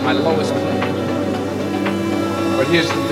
at my lowest point. But here's the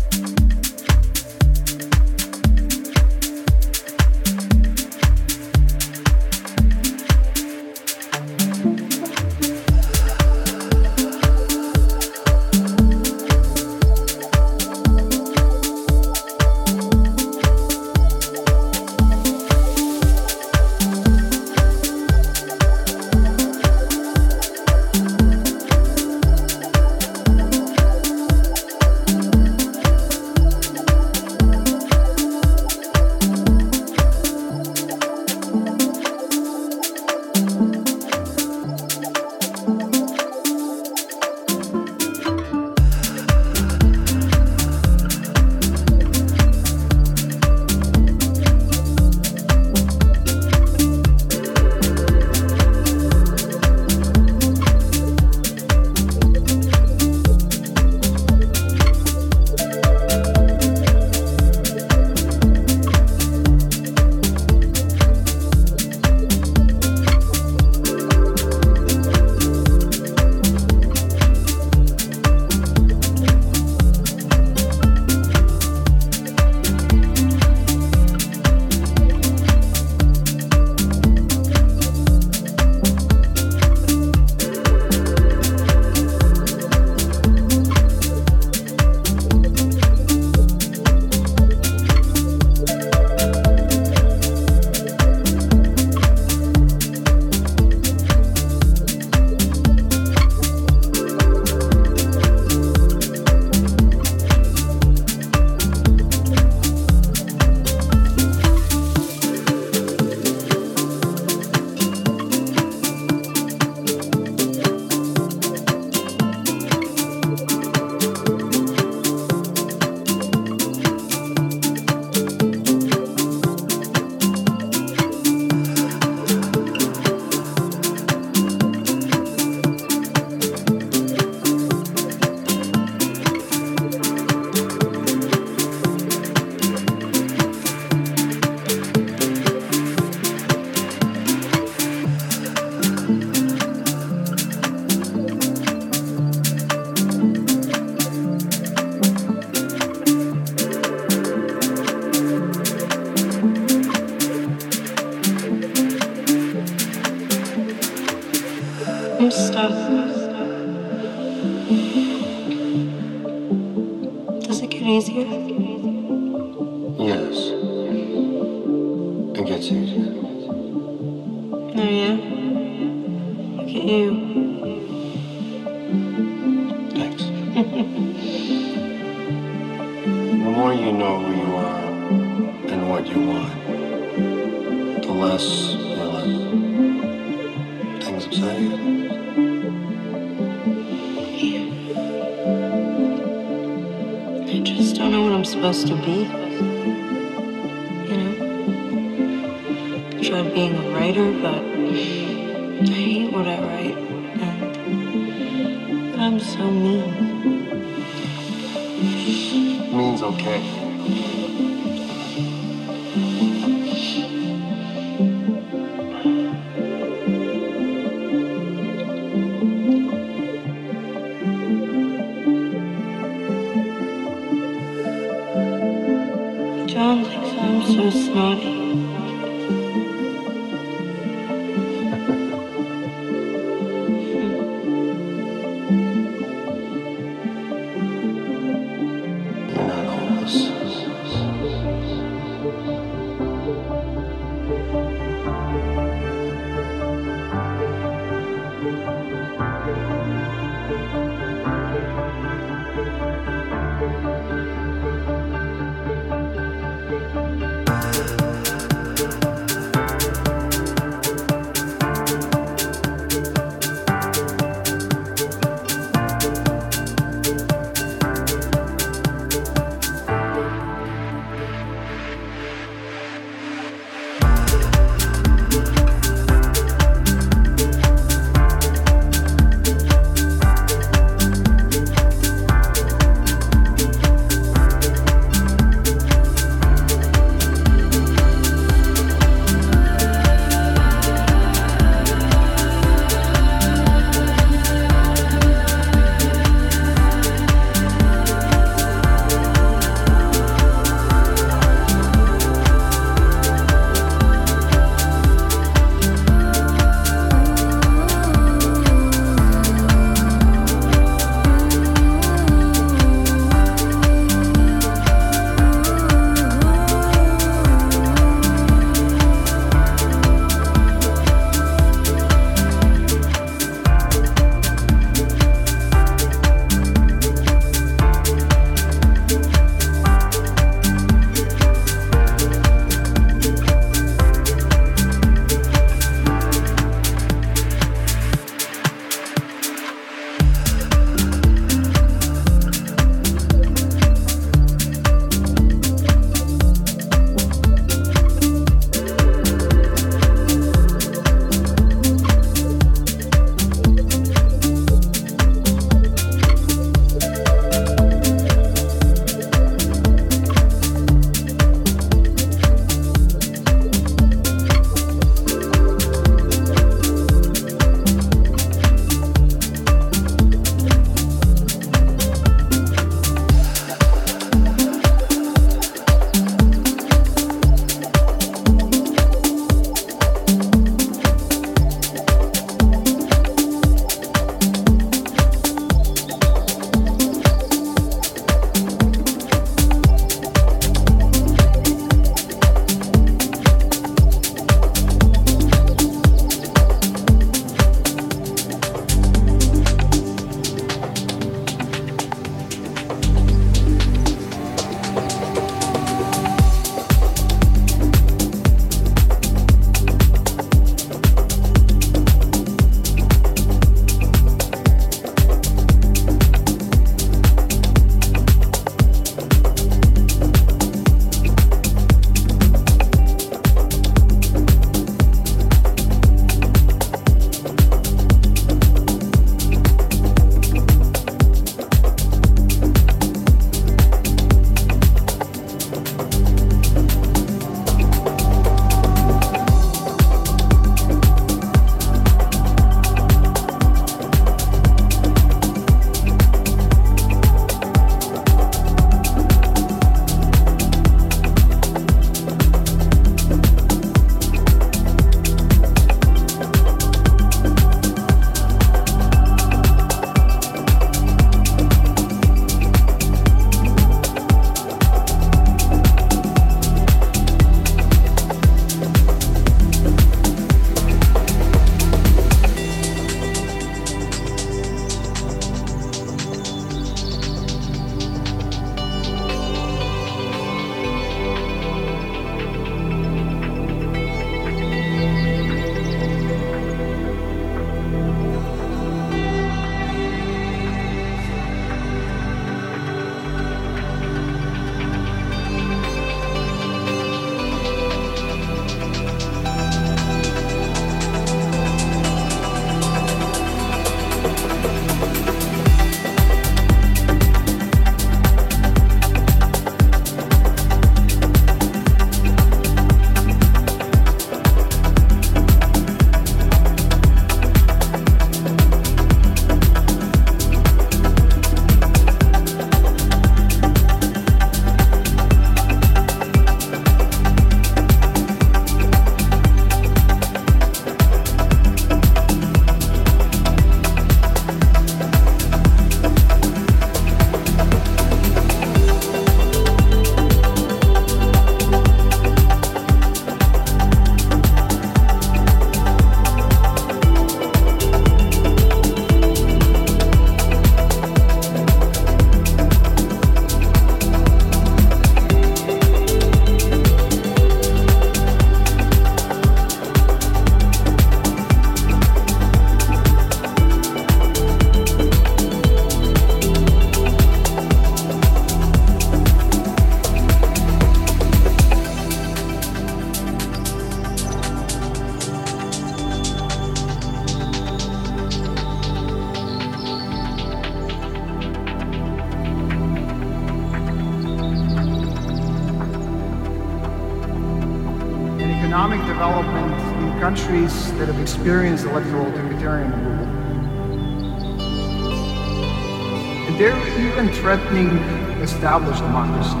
threatening established democracies.